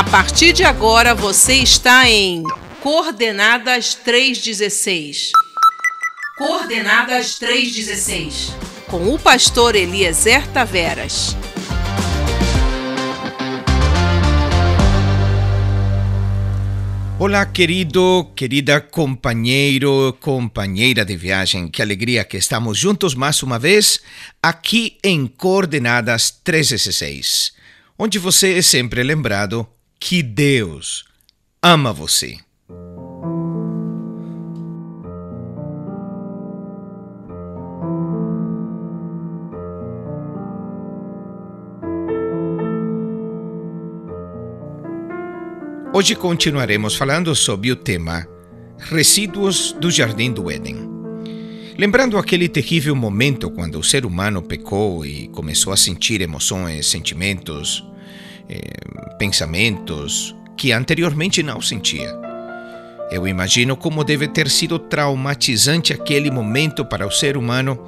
A partir de agora você está em Coordenadas 316. Coordenadas 316. Com o pastor Eliezer Taveras. Olá, querido, querida companheiro, companheira de viagem. Que alegria que estamos juntos mais uma vez aqui em Coordenadas 316, onde você é sempre lembrado que Deus ama você. Hoje continuaremos falando sobre o tema Resíduos do Jardim do Éden. Lembrando aquele terrível momento quando o ser humano pecou e começou a sentir emoções, sentimentos, eh, pensamentos que anteriormente não sentia. Eu imagino como deve ter sido traumatizante aquele momento para o ser humano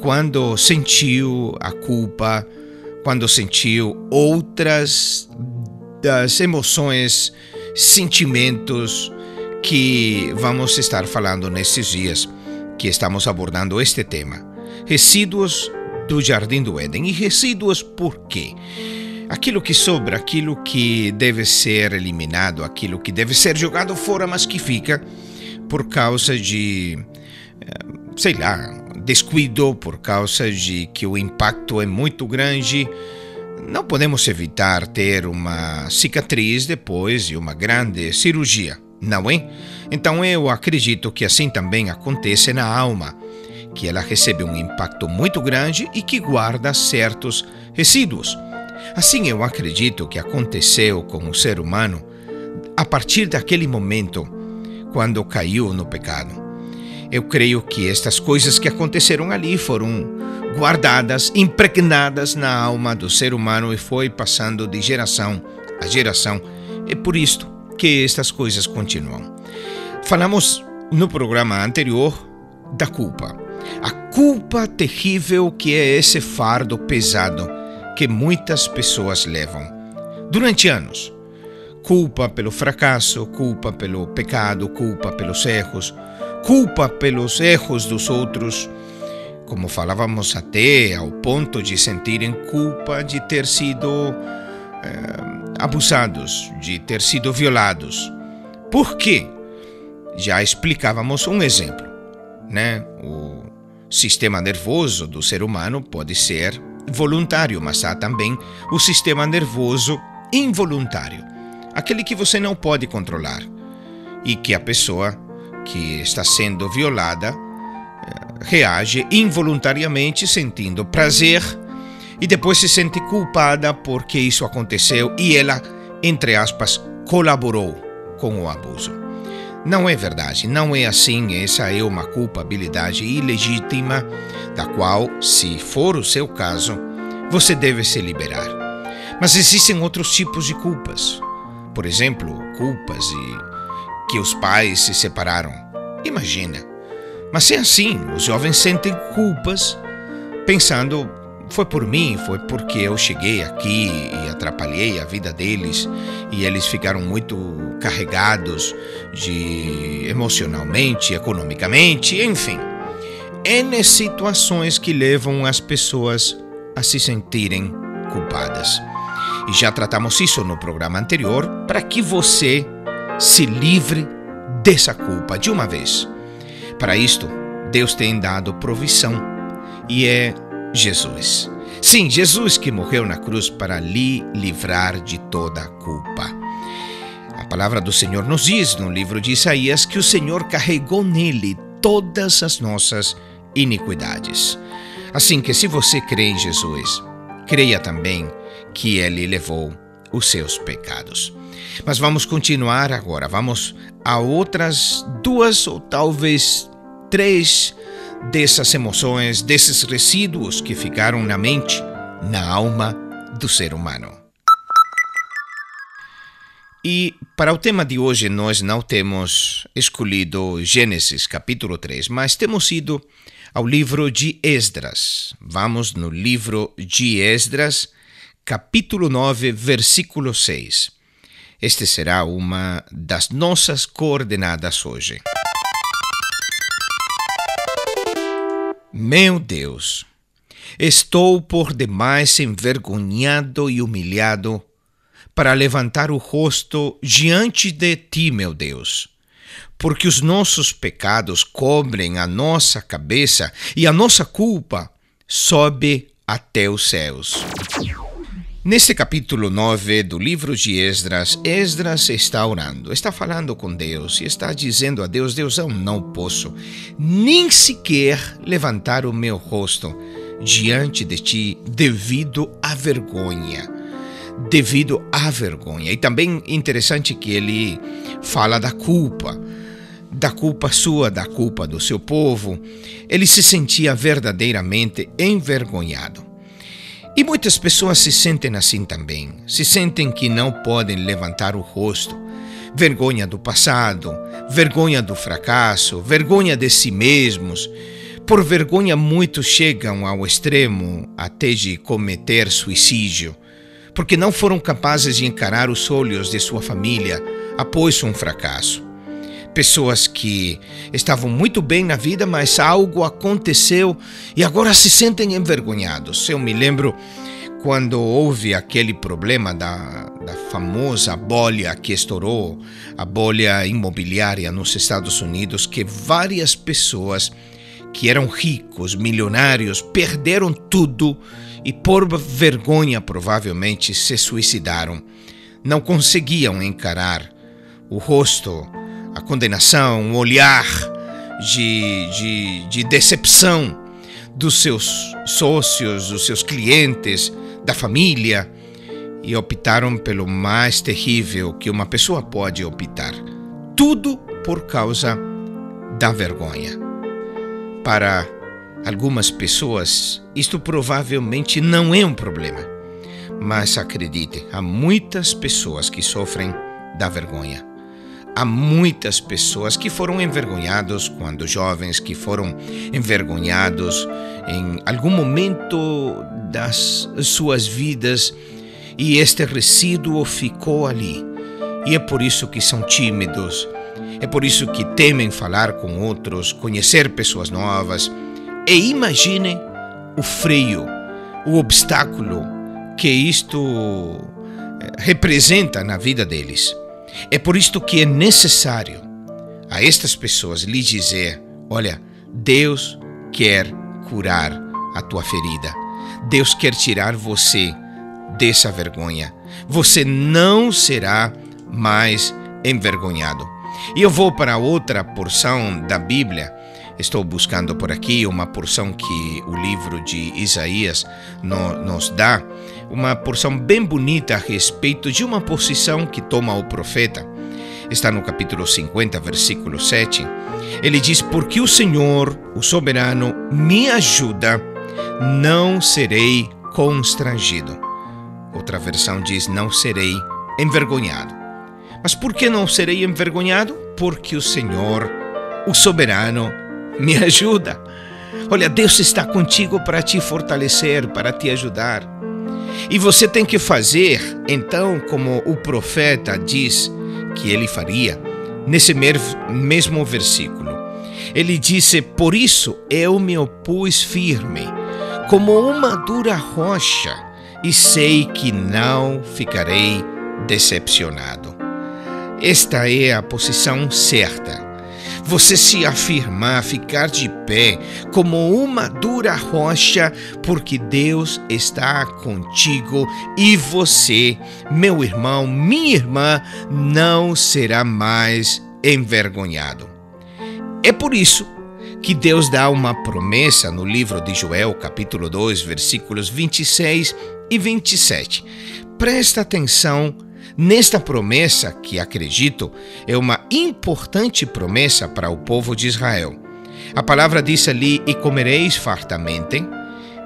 quando sentiu a culpa, quando sentiu outras das emoções, sentimentos que vamos estar falando nesses dias que estamos abordando este tema. Resíduos do Jardim do Éden. E resíduos por quê? Aquilo que sobra, aquilo que deve ser eliminado, aquilo que deve ser jogado fora, mas que fica por causa de, eh, sei lá, descuido, por causa de que o impacto é muito grande não podemos evitar ter uma cicatriz depois de uma grande cirurgia, não é? Então eu acredito que assim também acontece na alma, que ela recebe um impacto muito grande e que guarda certos resíduos. Assim eu acredito que aconteceu com o ser humano a partir daquele momento quando caiu no pecado. Eu creio que estas coisas que aconteceram ali foram guardadas, impregnadas na alma do ser humano e foi passando de geração a geração. É por isto que estas coisas continuam. Falamos no programa anterior da culpa. A culpa terrível que é esse fardo pesado que muitas pessoas levam durante anos. Culpa pelo fracasso, culpa pelo pecado, culpa pelos erros, culpa pelos erros dos outros, como falávamos até ao ponto de sentirem culpa de ter sido eh, abusados, de ter sido violados. Por quê? Já explicávamos um exemplo, né? O sistema nervoso do ser humano pode ser voluntário, mas há também o sistema nervoso involuntário, aquele que você não pode controlar e que a pessoa que está sendo violada eh, reage involuntariamente sentindo prazer e depois se sente culpada porque isso aconteceu e ela, entre aspas, colaborou com o abuso. Não é verdade, não é assim, essa é uma culpabilidade ilegítima, da qual, se for o seu caso, você deve se liberar. Mas existem outros tipos de culpas. Por exemplo, culpas e que os pais se separaram. Imagina. Mas é assim, os jovens sentem culpas, pensando: foi por mim, foi porque eu cheguei aqui e atrapalhei a vida deles e eles ficaram muito carregados de emocionalmente, economicamente, enfim. N situações que levam as pessoas a se sentirem culpadas. E já tratamos isso no programa anterior para que você se livre dessa culpa de uma vez. Para isto, Deus tem dado provisão e é Jesus. Sim, Jesus que morreu na cruz para lhe livrar de toda culpa. A palavra do Senhor nos diz no livro de Isaías que o Senhor carregou nele todas as nossas iniquidades. Assim que, se você crê em Jesus, creia também que ele levou os seus pecados. Mas vamos continuar agora. Vamos a outras duas ou talvez três dessas emoções, desses resíduos que ficaram na mente, na alma do ser humano. E para o tema de hoje, nós não temos escolhido Gênesis capítulo 3, mas temos ido ao livro de Esdras. Vamos no livro de Esdras, capítulo 9, versículo 6. Este será uma das nossas coordenadas hoje. Meu Deus, estou por demais envergonhado e humilhado para levantar o rosto diante de ti, meu Deus, porque os nossos pecados cobrem a nossa cabeça e a nossa culpa sobe até os céus. Neste capítulo 9 do livro de Esdras, Esdras está orando, está falando com Deus e está dizendo a Deus: Deus, eu não posso nem sequer levantar o meu rosto diante de ti devido à vergonha. Devido à vergonha. E também interessante que ele fala da culpa, da culpa sua, da culpa do seu povo. Ele se sentia verdadeiramente envergonhado. E muitas pessoas se sentem assim também. Se sentem que não podem levantar o rosto. Vergonha do passado, vergonha do fracasso, vergonha de si mesmos. Por vergonha, muitos chegam ao extremo até de cometer suicídio, porque não foram capazes de encarar os olhos de sua família após um fracasso pessoas que estavam muito bem na vida, mas algo aconteceu e agora se sentem envergonhados. Eu me lembro quando houve aquele problema da, da famosa bolha que estourou, a bolha imobiliária nos Estados Unidos, que várias pessoas que eram ricos, milionários, perderam tudo e, por vergonha, provavelmente se suicidaram. Não conseguiam encarar o rosto a condenação, um olhar de, de, de decepção dos seus sócios, dos seus clientes, da família, e optaram pelo mais terrível que uma pessoa pode optar. Tudo por causa da vergonha. Para algumas pessoas, isto provavelmente não é um problema. Mas acredite, há muitas pessoas que sofrem da vergonha. Há muitas pessoas que foram envergonhados quando jovens, que foram envergonhados em algum momento das suas vidas e este resíduo ficou ali. E é por isso que são tímidos, é por isso que temem falar com outros, conhecer pessoas novas. E imagine o freio, o obstáculo que isto eh, representa na vida deles. É por isto que é necessário a estas pessoas lhe dizer: olha, Deus quer curar a tua ferida. Deus quer tirar você dessa vergonha. Você não será mais envergonhado. E eu vou para outra porção da Bíblia. Estou buscando por aqui uma porção que o livro de Isaías no, nos dá uma porção bem bonita a respeito de uma posição que toma o profeta. Está no capítulo 50, versículo 7. Ele diz: Porque o Senhor, o soberano, me ajuda, não serei constrangido. Outra versão diz: Não serei envergonhado. Mas por que não serei envergonhado? Porque o Senhor, o soberano, me ajuda. Olha, Deus está contigo para te fortalecer, para te ajudar. E você tem que fazer, então, como o profeta diz que ele faria, nesse mesmo versículo. Ele disse: Por isso eu me opus firme, como uma dura rocha, e sei que não ficarei decepcionado. Esta é a posição certa você se afirmar, ficar de pé como uma dura rocha, porque Deus está contigo e você, meu irmão, minha irmã, não será mais envergonhado. É por isso que Deus dá uma promessa no livro de Joel, capítulo 2, versículos 26 e 27. Presta atenção nesta promessa, que acredito é uma importante promessa para o povo de Israel. A palavra diz ali: E comereis fartamente,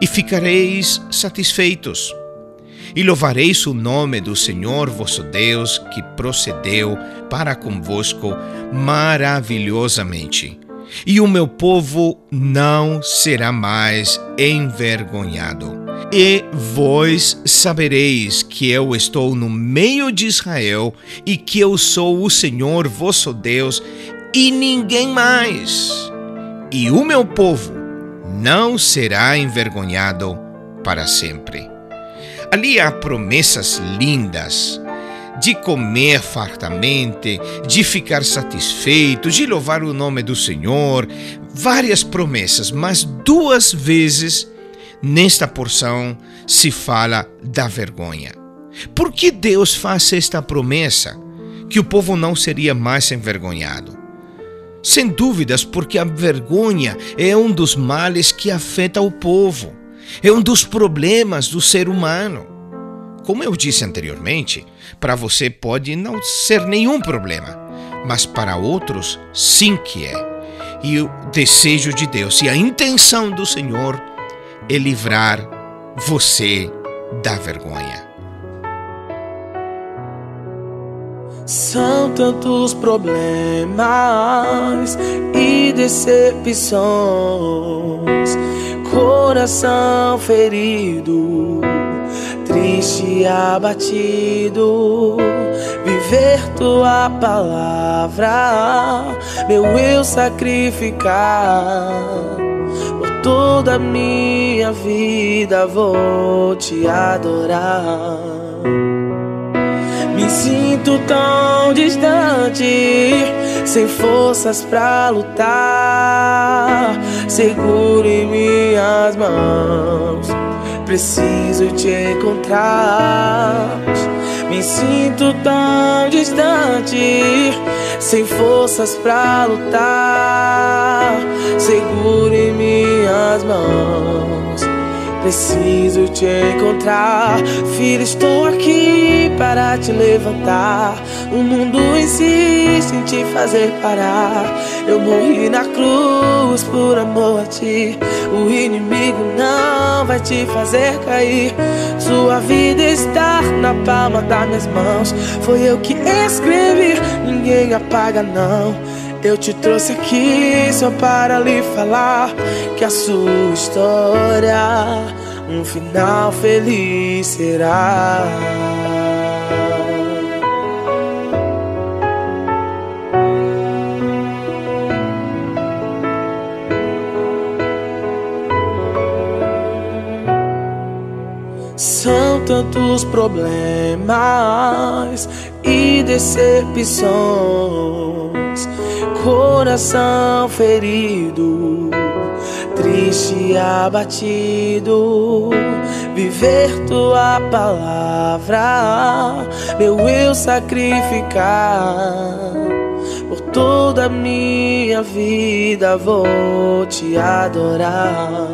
e ficareis satisfeitos. E louvareis o nome do Senhor vosso Deus, que procedeu para convosco maravilhosamente. E o meu povo não será mais envergonhado E vós sabereis que eu estou no meio de Israel e que eu sou o Senhor vosso Deus e ninguém mais. E o meu povo não será envergonhado para sempre. Ali há promessas lindas de comer fartamente, de ficar satisfeito, de louvar o nome do Senhor, várias promessas, mas duas vezes nesta porção se fala da vergonha. Por que Deus faz esta promessa que o povo não seria mais envergonhado? Sem dúvidas, porque a vergonha é um dos males que afeta o povo, é um dos problemas do ser humano. Como eu disse anteriormente, para você pode não ser nenhum problema, mas para outros sim que é. E o desejo de Deus e a intenção do Senhor é livrar você da vergonha. São tantos problemas e decepções, coração ferido, triste e abatido. Viver tua palavra, meu eu sacrificar toda minha vida vou te adorar. Me sinto tão distante, sem forças pra lutar. Seguro em minhas mãos, preciso te encontrar. Me sinto tão distante, sem forças pra lutar. Seguro em minhas mãos, preciso te encontrar. Filho, estou aqui para te levantar. O mundo insiste em te fazer parar. Eu morri na cruz por amor a ti. O inimigo não vai te fazer cair. Sua vida está na palma das minhas mãos. Foi eu que escrevi, ninguém apaga, não. Eu te trouxe aqui só para lhe falar que a sua história um final feliz será. São tantos problemas e decepções, coração ferido, triste abatido. Viver tua palavra, meu eu sacrificar. Por toda a minha vida vou te adorar.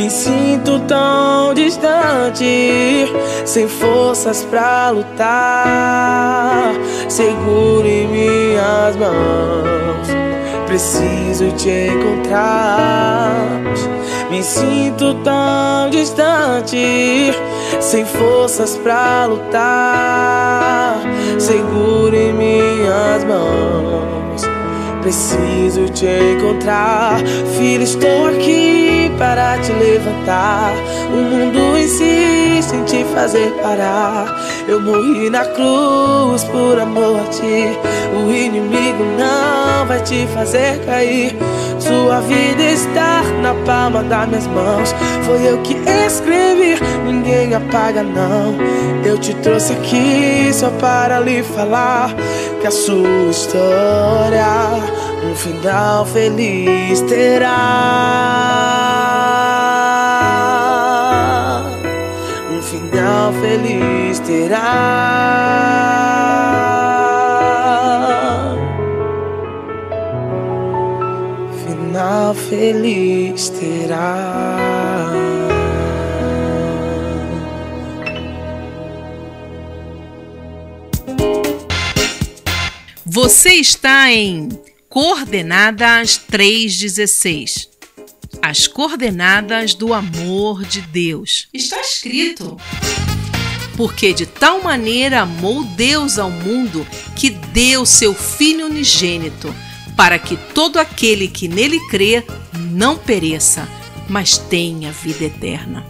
Me sinto tão distante, sem forças pra lutar. Seguro em minhas mãos, preciso te encontrar. Me sinto tão distante, sem forças pra lutar. Seguro em minhas mãos, preciso te encontrar. Filho, estou aqui para te levantar. O mundo insiste em te fazer parar. Eu morri na cruz por amor a ti. O inimigo não vai te fazer cair. Sua vida está na palma das minhas mãos. Foi eu que escrevi, ninguém apaga, não. Eu te trouxe aqui só para lhe falar que a sua história um final feliz terá. Final feliz terá. Final feliz terá. Você está em Coordenadas 316 as coordenadas do amor de Deus. Está escrito. Porque de tal maneira amou Deus ao mundo que deu seu Filho unigênito, para que todo aquele que nele crê não pereça, mas têm a vida eterna.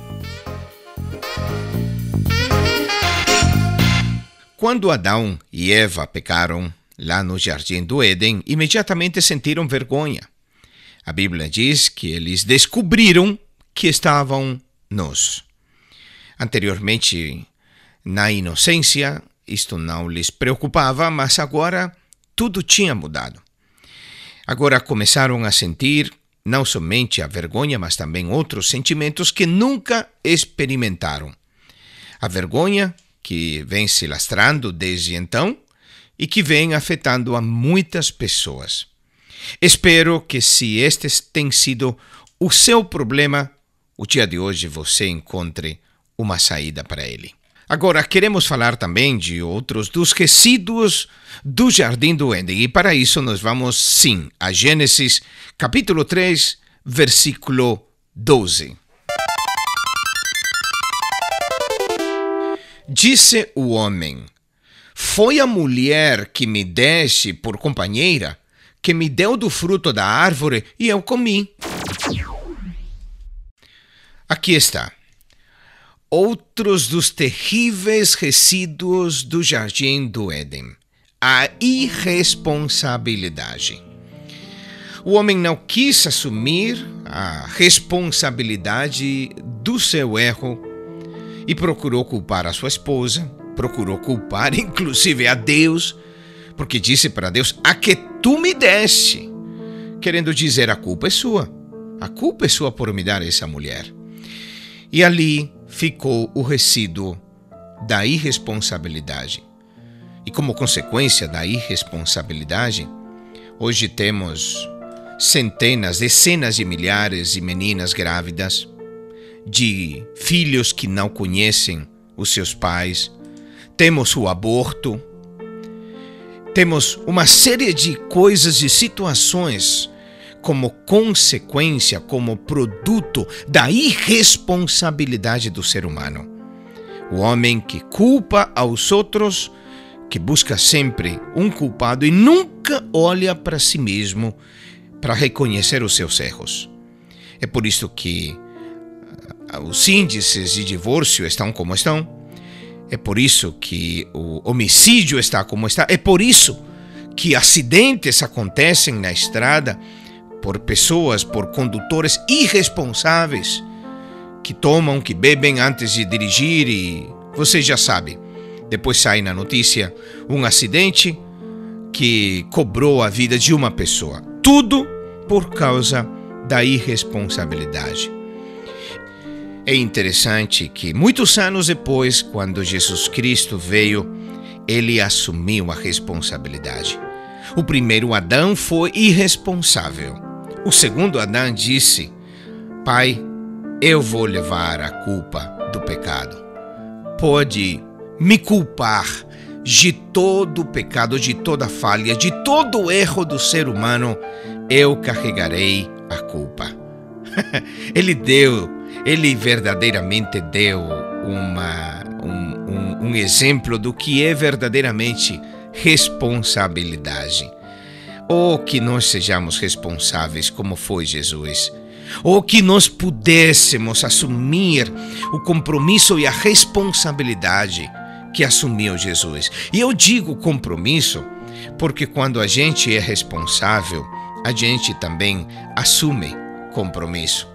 Quando Adão e Eva pecaram lá no jardim do Éden, imediatamente sentiram vergonha. A Bíblia diz que eles descobriram que estavam nus. Anteriormente, na inocência, isto não lhes preocupava, mas agora tudo tinha mudado. Agora começaram a sentir não somente a vergonha, mas também outros sentimentos que nunca experimentaram. A vergonha que vem se lastrando desde então e que vem afetando a muitas pessoas. Espero que, se este tem sido o seu problema, o dia de hoje você encontre uma saída para ele. Agora, queremos falar também de outros dos resíduos do Jardim do Éden, e para isso nós vamos, sim, a Gênesis, capítulo 3, versículo 12. Disse o homem: Foi a mulher que me deste por companheira, que me deu do fruto da árvore e eu comi. Aqui está. Outros dos terríveis resíduos do jardim do Éden: a irresponsabilidade. O homem não quis assumir a responsabilidade do seu erro e procurou culpar a sua esposa, procurou culpar inclusive a Deus, porque disse para Deus: A que tu me deste, querendo dizer: a culpa é sua, a culpa é sua por me dar essa mulher. E ali ficou o resíduo da irresponsabilidade. E como consequência da irresponsabilidade, hoje temos centenas, dezenas de milhares de meninas grávidas, de filhos que não conhecem os seus pais, temos o aborto, temos uma série de coisas e situações como consequência, como produto da irresponsabilidade do ser humano. O homem que culpa aos outros, que busca sempre um culpado e nunca olha para si mesmo para reconhecer os seus erros. É por isso que os índices de divórcio estão como estão. É por isso que o homicídio está como está. É por isso que acidentes acontecem na estrada por pessoas, por condutores irresponsáveis que tomam, que bebem antes de dirigir e você já sabe. Depois sai na notícia um acidente que cobrou a vida de uma pessoa. Tudo por causa da irresponsabilidade. É interessante que muitos anos depois, quando Jesus Cristo veio, ele assumiu a responsabilidade. O primeiro Adão foi irresponsável. O segundo Adão disse: Pai, eu vou levar a culpa do pecado. Pode me culpar de todo o pecado, de toda falha, de todo o erro do ser humano, eu carregarei a culpa. ele deu ele verdadeiramente deu uma, um, um, um exemplo do que é verdadeiramente responsabilidade. Ou que nós sejamos responsáveis como foi Jesus. Ou que nós pudéssemos assumir o compromisso e a responsabilidade que assumiu Jesus. E eu digo compromisso porque quando a gente é responsável, a gente também assume compromisso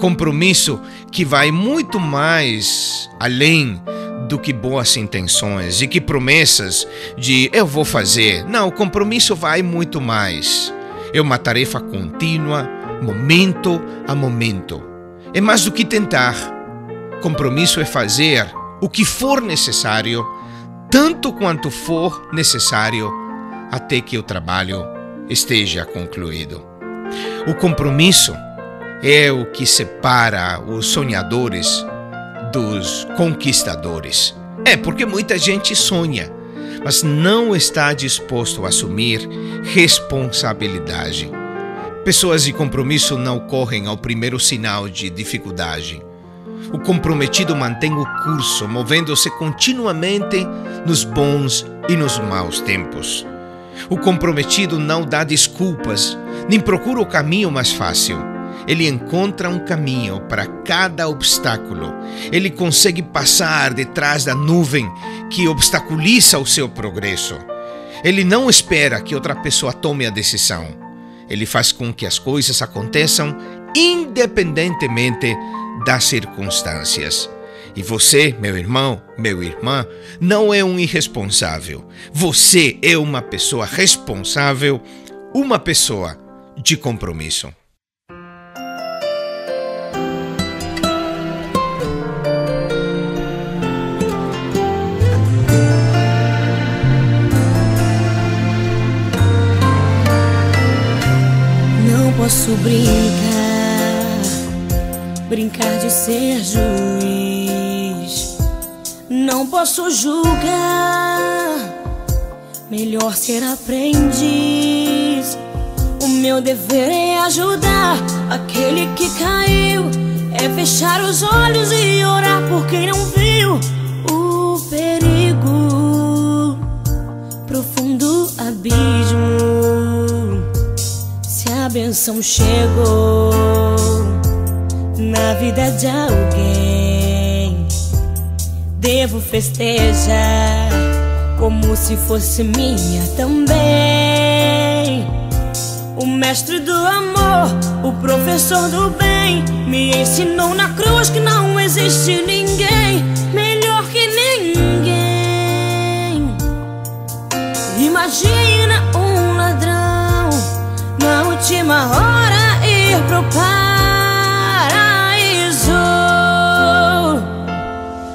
compromisso que vai muito mais além do que boas intenções e que promessas de eu vou fazer. Não, o compromisso vai muito mais. É uma tarefa contínua, momento a momento. É mais do que tentar. Compromisso é fazer o que for necessário, tanto quanto for necessário, até que o trabalho esteja concluído. O compromisso é o que separa os sonhadores dos conquistadores. É porque muita gente sonha, mas não está disposto a assumir responsabilidade. Pessoas de compromisso não correm ao primeiro sinal de dificuldade. O comprometido mantém o curso, movendo-se continuamente nos bons e nos maus tempos. O comprometido não dá desculpas, nem procura o caminho mais fácil ele encontra um caminho para cada obstáculo. Ele consegue passar detrás da nuvem que obstaculiza o seu progresso. Ele não espera que outra pessoa tome a decisão. Ele faz com que as coisas aconteçam independentemente das circunstâncias. E você, meu irmão, meu irmã, não é um irresponsável. Você é uma pessoa responsável, uma pessoa de compromisso. Posso brincar, brincar de ser juiz. Não posso julgar, melhor ser aprendiz. O meu dever é ajudar aquele que caiu, é fechar os olhos e orar por quem não viu a benção chegou na vida de alguém. Devo festejar como se fosse minha também. O mestre do amor, o professor do bem, me ensinou na cruz que não existe ninguém última hora ir pro paraíso.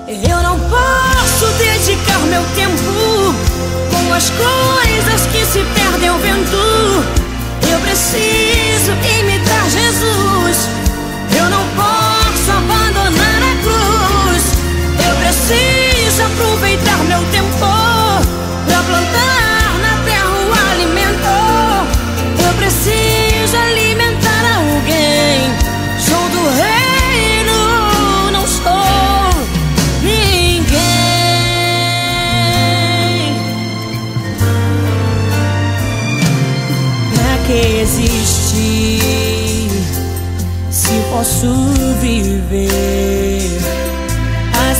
Eu não posso dedicar meu tempo com as coisas que se perdem ao vento. Eu preciso imitar Jesus.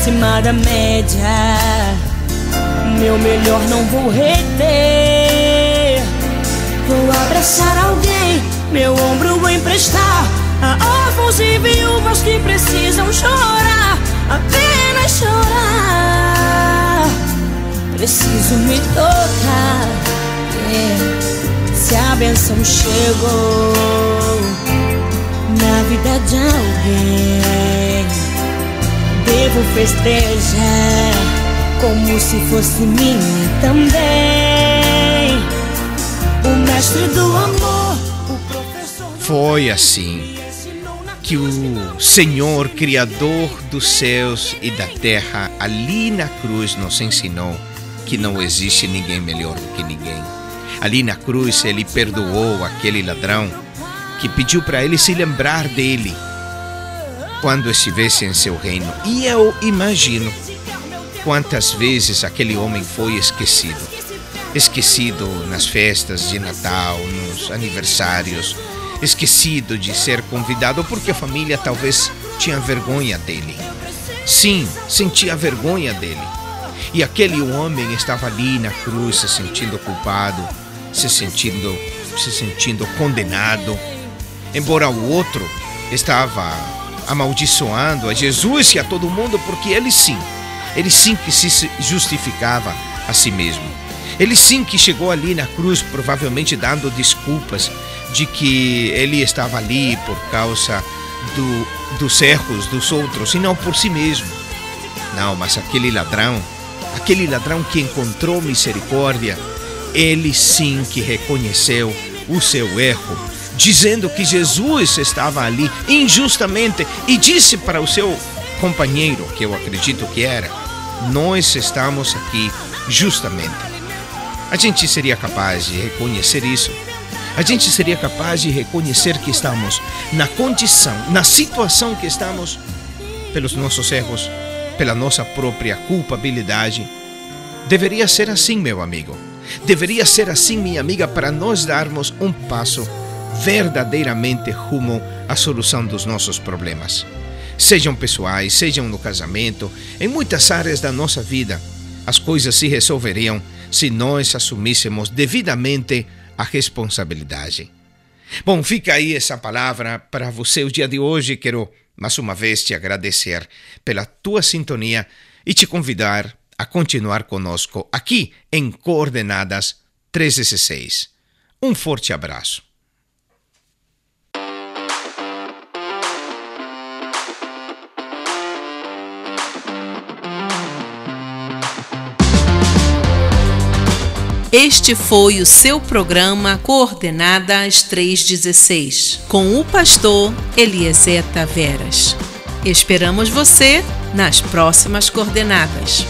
Acima da média. Meu melhor não vou reter. Vou abraçar alguém, meu ombro vou emprestar a órfãos e viúvas que precisam chorar, apenas chorar. Preciso me tocar. Yeah. Se a benção chegou na vida de alguém. Devo festejar como se fosse minha também. O mestre do amor, o professor. Foi assim que o Senhor, Criador dos céus e da terra, ali na cruz nos ensinou que não existe ninguém melhor do que ninguém. Ali na cruz, ele perdoou aquele ladrão que pediu para ele se lembrar dele quando estivesse em seu reino. E eu imagino quantas vezes aquele homem foi esquecido. Esquecido nas festas de Natal, nos aniversários, esquecido de ser convidado porque a família talvez tinha vergonha dele. Sim, sentia vergonha dele. E aquele homem estava ali na cruz se sentindo culpado, se sentindo se sentindo condenado, embora o outro estava amaldiçoando a Jesus e a todo mundo, porque ele sim, ele sim que se justificava a si mesmo. Ele sim que chegou ali na cruz, provavelmente dando desculpas de que ele estava ali por causa do, dos erros dos outros e não por si mesmo. Não, mas aquele ladrão, aquele ladrão que encontrou misericórdia, ele sim que reconheceu o seu erro dizendo que Jesus estava ali injustamente e disse para o seu companheiro, que eu acredito que era: Nós estamos aqui justamente. A gente seria capaz de reconhecer isso. A gente seria capaz de reconhecer que estamos na condição, na situação que estamos, pelos nossos erros, pela nossa própria culpabilidade. Deveria ser assim, meu amigo. Deveria ser assim, minha amiga, para nós darmos um passo verdadeiramente rumo à solução dos nossos problemas. Sejam pessoais, sejam no casamento, em muitas áreas da nossa vida, as coisas se resolveriam se nós assumíssemos devidamente a responsabilidade. Bom, fica aí essa palavra para você o dia de hoje. Quero mais uma vez te agradecer pela tua sintonia e te convidar a continuar conosco aqui em Coordenadas 316. Um forte abraço. Este foi o seu programa Coordenadas 316, com o pastor Eliezer Taveras. Esperamos você nas próximas coordenadas.